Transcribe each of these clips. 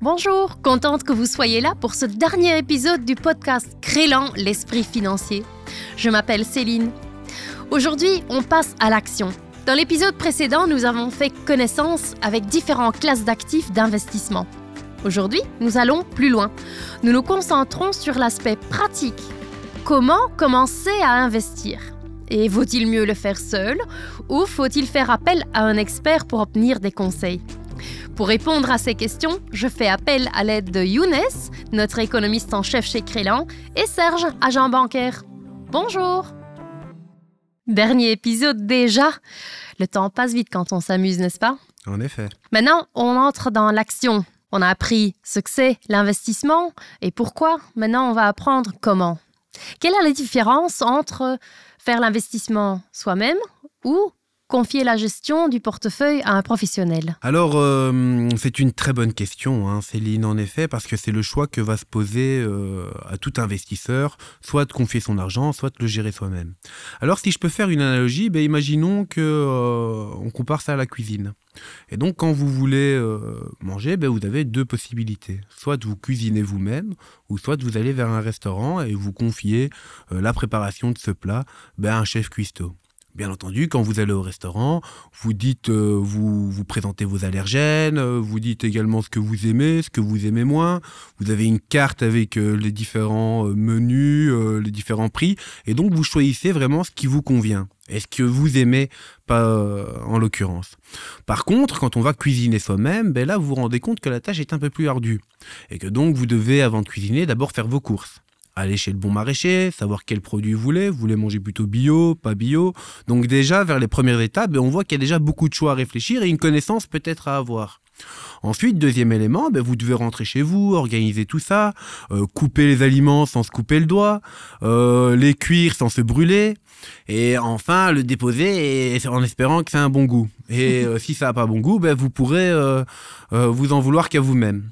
Bonjour, contente que vous soyez là pour ce dernier épisode du podcast Crélant l'esprit financier. Je m'appelle Céline. Aujourd'hui, on passe à l'action. Dans l'épisode précédent, nous avons fait connaissance avec différentes classes d'actifs d'investissement. Aujourd'hui, nous allons plus loin. Nous nous concentrons sur l'aspect pratique. Comment commencer à investir? Et vaut-il mieux le faire seul ou faut-il faire appel à un expert pour obtenir des conseils? Pour répondre à ces questions, je fais appel à l'aide de Younes, notre économiste en chef chez Crélan, et Serge, agent bancaire. Bonjour Dernier épisode déjà. Le temps passe vite quand on s'amuse, n'est-ce pas? En effet. Maintenant, on entre dans l'action. On a appris ce que c'est l'investissement et pourquoi? Maintenant, on va apprendre comment. Quelle est la différence entre faire l'investissement soi-même ou confier la gestion du portefeuille à un professionnel Alors, euh, c'est une très bonne question, hein, Céline, en effet, parce que c'est le choix que va se poser euh, à tout investisseur, soit de confier son argent, soit de le gérer soi-même. Alors, si je peux faire une analogie, ben, imaginons que euh, on compare ça à la cuisine. Et donc, quand vous voulez manger, ben, vous avez deux possibilités. Soit vous cuisinez vous-même, ou soit vous allez vers un restaurant et vous confiez la préparation de ce plat ben, à un chef cuistot. Bien entendu, quand vous allez au restaurant, vous dites, euh, vous, vous présentez vos allergènes, euh, vous dites également ce que vous aimez, ce que vous aimez moins. Vous avez une carte avec euh, les différents menus, les différents prix, et donc vous choisissez vraiment ce qui vous convient. est ce que vous aimez pas en l'occurrence. Par contre, quand on va cuisiner soi-même, ben là vous vous rendez compte que la tâche est un peu plus ardue et que donc vous devez avant de cuisiner d'abord faire vos courses aller chez le bon maraîcher, savoir quel produit vous voulez. Vous voulez manger plutôt bio, pas bio. Donc déjà, vers les premières étapes, ben, on voit qu'il y a déjà beaucoup de choix à réfléchir et une connaissance peut-être à avoir. Ensuite, deuxième élément, ben, vous devez rentrer chez vous, organiser tout ça, euh, couper les aliments sans se couper le doigt, euh, les cuire sans se brûler, et enfin le déposer en espérant que a un bon goût. Et euh, si ça n'a pas bon goût, ben, vous pourrez vous en vouloir qu'à vous-même.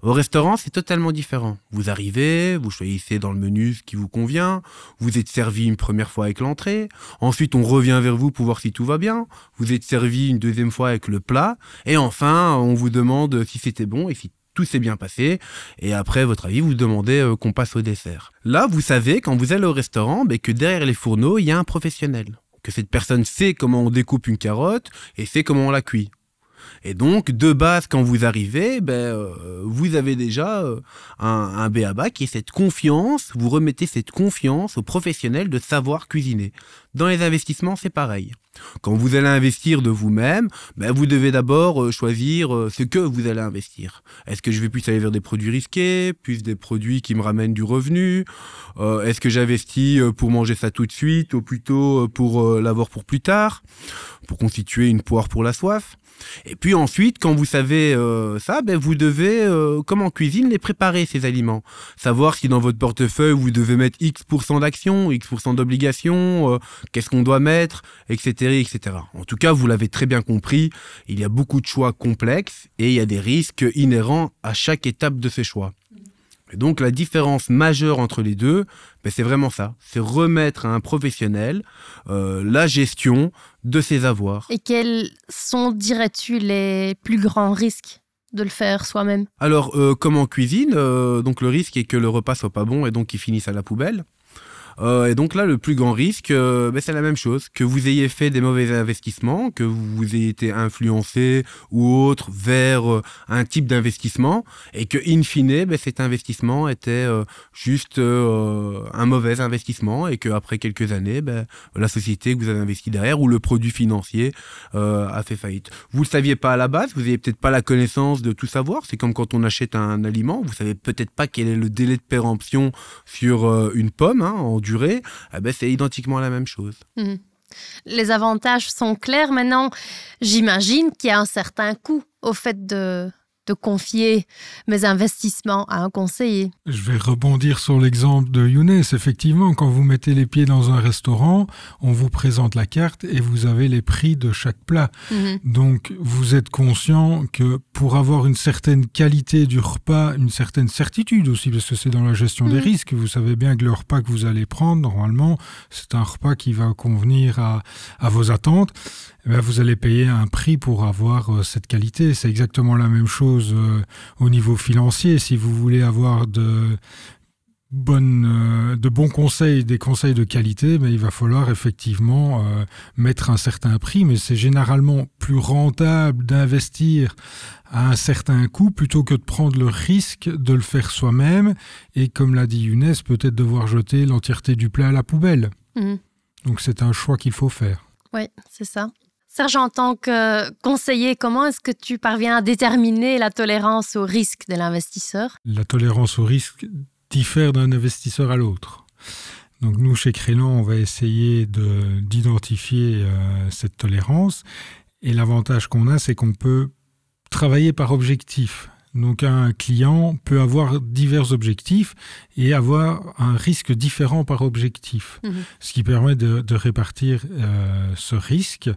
Au restaurant, c'est totalement différent. Vous arrivez, vous choisissez dans le menu ce qui vous convient, vous êtes servi une première fois avec l'entrée, ensuite on revient vers vous pour voir si tout va bien, vous êtes servi une deuxième fois avec le plat, et enfin on vous demande si c'était bon et si tout s'est bien passé, et après votre avis, vous demandez euh, qu'on passe au dessert. Là, vous savez, quand vous allez au restaurant, ben, que derrière les fourneaux, il y a un professionnel que cette personne sait comment on découpe une carotte et sait comment on la cuit. Et donc, de base, quand vous arrivez, ben, euh, vous avez déjà euh, un, un BABA qui est cette confiance, vous remettez cette confiance aux professionnels de savoir cuisiner. Dans les investissements, c'est pareil. Quand vous allez investir de vous-même, ben vous devez d'abord euh, choisir ce que vous allez investir. Est-ce que je vais plus aller vers des produits risqués, plus des produits qui me ramènent du revenu Est-ce que j'investis pour manger ça tout de suite ou plutôt pour l'avoir pour plus tard, pour constituer une poire pour la soif? Et puis ensuite, quand vous savez euh, ça, ben vous devez, euh, comme en cuisine, les préparer, ces aliments. Savoir si dans votre portefeuille, vous devez mettre X% d'actions, X% d'obligations, euh, qu'est-ce qu'on doit mettre, etc., etc. En tout cas, vous l'avez très bien compris, il y a beaucoup de choix complexes et il y a des risques inhérents à chaque étape de ces choix. Et donc la différence majeure entre les deux, ben, c'est vraiment ça, c'est remettre à un professionnel euh, la gestion de ses avoirs. Et quels sont, dirais-tu, les plus grands risques de le faire soi-même? Alors, euh, comme en cuisine, euh, donc le risque est que le repas soit pas bon et donc qu'il finisse à la poubelle. Euh, et donc là, le plus grand risque, euh, ben, c'est la même chose. Que vous ayez fait des mauvais investissements, que vous ayez été influencé ou autre vers euh, un type d'investissement, et que in fine, ben, cet investissement était juste un mauvais investissement, et qu'après quelques années, ben, la société que vous avez investi derrière ou le produit financier a fait faillite. Vous le saviez pas à la base, vous n'avez peut-être pas la connaissance de tout savoir. C'est comme quand on achète un aliment, vous savez peut-être pas quel est le délai de péremption sur une pomme hein, durée, eh ben, c'est identiquement la même chose. Mhm. Les avantages sont clairs. Maintenant, j'imagine qu'il y a un certain coût au fait de de confier mes investissements à un conseiller. Je vais rebondir sur l'exemple de Younes. Effectivement, quand vous mettez les pieds dans un restaurant, on vous présente la carte et vous avez les prix de chaque plat. Mhm. Donc, vous êtes conscient que pour avoir une certaine qualité du repas, une certaine certitude aussi, parce que c'est dans la gestion des mhm. risques, vous savez bien que le repas que vous allez prendre, normalement, c'est un repas qui va convenir à, à vos attentes eh vous allez payer un prix pour avoir euh, cette qualité. C'est exactement la même chose euh, au niveau financier. Si vous voulez avoir de, bonnes, de bons conseils, des conseils de qualité, mais il va falloir effectivement mettre un certain prix. Mais c'est généralement plus rentable d'investir à un certain coût plutôt que de prendre le risque de le faire soi-même et, comme l'a dit Younes, peut-être devoir jeter l'entièreté du plat à la poubelle. Mhm. Donc c'est un choix qu'il faut faire. Oui, c'est ça. Serge, en tant que conseiller, comment est-ce que tu parviens à déterminer la tolérance au risque de l'investisseur? La tolérance au risque diffère d'un investisseur à l'autre. Donc nous, chez Crélan, on va essayer d'identifier euh, cette tolérance. Et l'avantage qu'on a, c'est qu'on peut travailler par objectif. Donc un client peut avoir divers objectifs et avoir un risque différent par objectif, mhm. ce qui permet de, répartir euh, ce risque.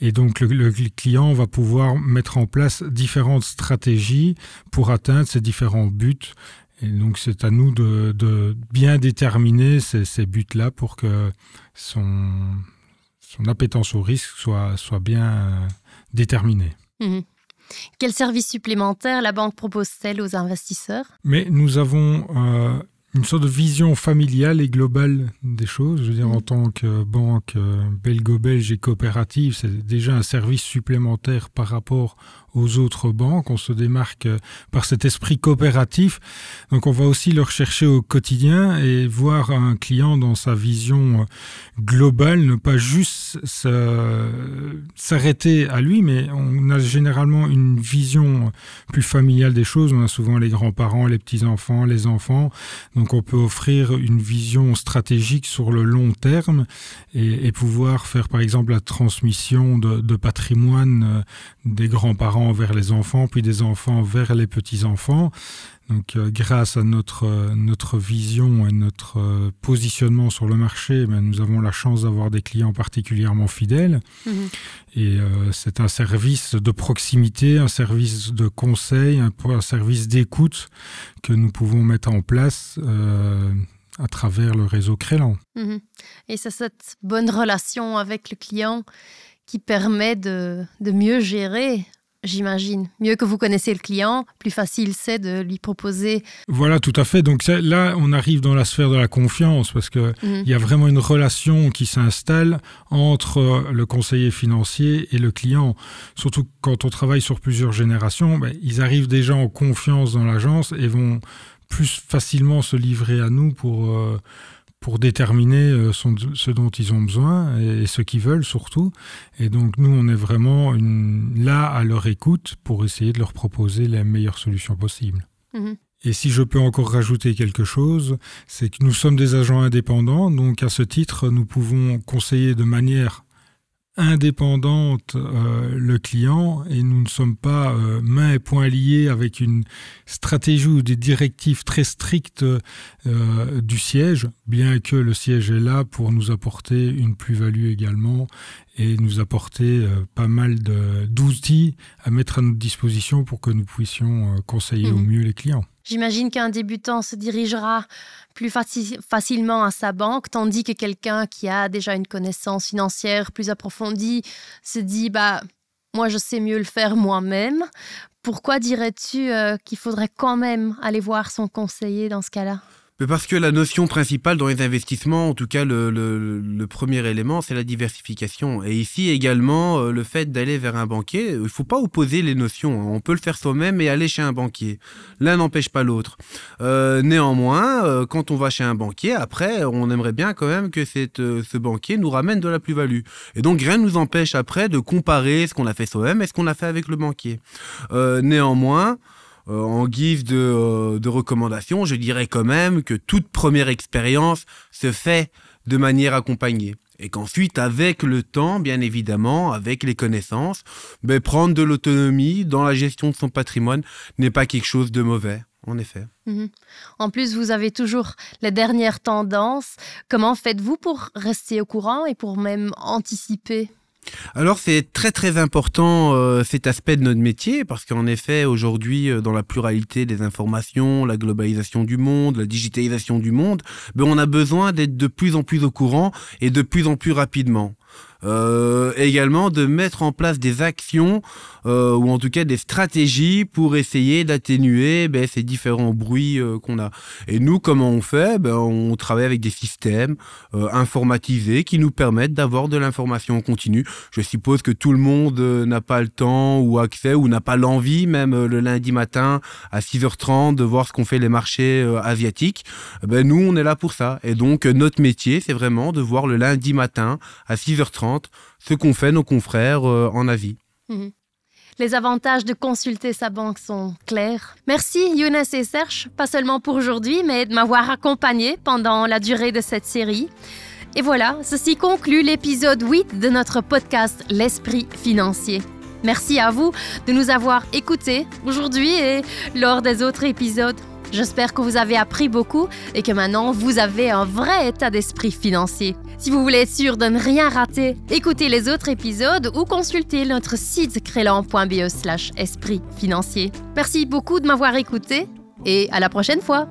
Et donc le, client va pouvoir mettre en place différentes stratégies pour atteindre ces différents buts. Et donc c'est à nous de, bien déterminer ces, buts-là pour que son, son appétence au risque soit, soit bien euh, déterminée. Mhm. Quels services supplémentaires la banque propose-t-elle aux investisseurs? Mais nous avons euh, une sorte de vision familiale et globale des choses. Je veux dire, en mm. tant que banque euh, belgo-belge et coopérative, c'est déjà un service supplémentaire par rapport aux autres banques. On se démarque euh, par cet esprit coopératif. Donc on va aussi le rechercher au quotidien et voir un client dans sa vision euh, globale, ne pas juste s'arrêter à lui, mais on a généralement une vision plus familiale des choses. On a souvent les grands-parents, les petits-enfants, les enfants. Donc on peut offrir une vision stratégique sur le long terme et, pouvoir faire par exemple la transmission de, de patrimoine euh, des grands-parents vers les enfants, puis des enfants vers les petits-enfants. Donc, euh, grâce à notre, euh, notre vision et notre euh, positionnement sur le marché, ben, nous avons la chance d'avoir des clients particulièrement fidèles. Mhm. Et c'est un service de proximité, un service de conseil, un, un service d'écoute que nous pouvons mettre en place à travers le réseau Crélan. Mhm. Et c'est cette bonne relation avec le client qui permet de, de mieux gérer j'imagine. Mieux que vous connaissez le client, plus facile c'est de lui proposer. Voilà, tout à fait. Donc là, on arrive dans la sphère de la confiance parce qu'il mhm. y a vraiment une relation qui s'installe entre euh, le conseiller financier et le client. Surtout quand on travaille sur plusieurs générations, ben, ils arrivent déjà en confiance dans l'agence et vont plus facilement se livrer à nous pour... Euh, pour déterminer euh, ce dont ils ont besoin et, ce qu'ils veulent surtout. Et donc nous, on est vraiment là à leur écoute pour essayer de leur proposer les meilleures solutions possibles. Mhm. Et si je peux encore rajouter quelque chose, c'est que nous sommes des agents indépendants, donc à ce titre, nous pouvons conseiller de manière indépendante euh, le client et nous ne sommes pas euh, mains et poings liés avec une stratégie ou des directives très strictes euh, du siège, bien que le siège est là pour nous apporter une plus-value également et nous apporter pas mal d'outils à mettre à notre disposition pour que nous puissions conseiller au mmh. mieux les clients. J'imagine qu'un débutant se dirigera plus facilement à sa banque, tandis que quelqu'un qui a déjà une connaissance financière plus approfondie se dit bah moi je sais mieux le faire moi-même. Pourquoi dirais-tu euh, qu'il faudrait quand même aller voir son conseiller dans ce cas-là? Parce que la notion principale dans les investissements, en tout cas le, premier élément, c'est la diversification. Et ici également, euh, le fait d'aller vers un banquier, il ne faut pas opposer les notions. Hein. On peut le faire soi-même et aller chez un banquier. L'un n'empêche pas l'autre. Euh, néanmoins, euh, quand on va chez un banquier, après, on aimerait bien quand même que ce banquier nous ramène de la plus-value. Et donc, rien ne nous empêche après de comparer ce qu'on a fait soi-même et ce qu'on a fait avec le banquier. néanmoins, euh, en guise euh, de, recommandation, je dirais quand même que toute première expérience se fait de manière accompagnée. Et qu'ensuite, avec le temps, bien évidemment, avec les connaissances, ben, prendre de l'autonomie dans la gestion de son patrimoine n'est pas quelque chose de mauvais, en effet. Mhm. En plus, vous avez toujours les dernières tendances. Comment faites-vous pour rester au courant et pour même anticiper? Alors c'est très très important euh, cet aspect de notre métier parce qu'en effet aujourd'hui euh, dans la pluralité des informations, la globalisation du monde, la digitalisation du monde, ben, on a besoin d'être de plus en plus au courant et de plus en plus rapidement. Euh, également de mettre en place des actions euh, ou en tout cas des stratégies pour essayer d'atténuer ben, ces différents bruits euh, qu'on a. Et nous, comment on fait? Ben, On travaille avec des systèmes informatisés qui nous permettent d'avoir de l'information en continu. Je suppose que tout le monde n'a pas le temps ou accès ou n'a pas l'envie même le lundi matin à 6h30 de voir ce qu'ont fait les marchés asiatiques. Ben, nous, on est là pour ça. Et donc, notre métier, c'est vraiment de voir le lundi matin à 6h30 ce qu'ont fait nos confrères euh, en Asie. Mhm. Les avantages de consulter sa banque sont clairs. Merci Younes et Serge, pas seulement pour aujourd'hui, mais de m'avoir accompagné pendant la durée de cette série. Et voilà, ceci conclut l'épisode 8 de notre podcast L'esprit financier. Merci à vous de nous avoir écoutés aujourd'hui et lors des autres épisodes. J'espère que vous avez appris beaucoup et que maintenant vous avez un vrai état d'esprit financier. Si vous voulez être sûr de ne rien rater, écoutez les autres épisodes ou consultez notre site crélan.be slash esprit financier. Merci beaucoup de m'avoir écouté et à la prochaine fois.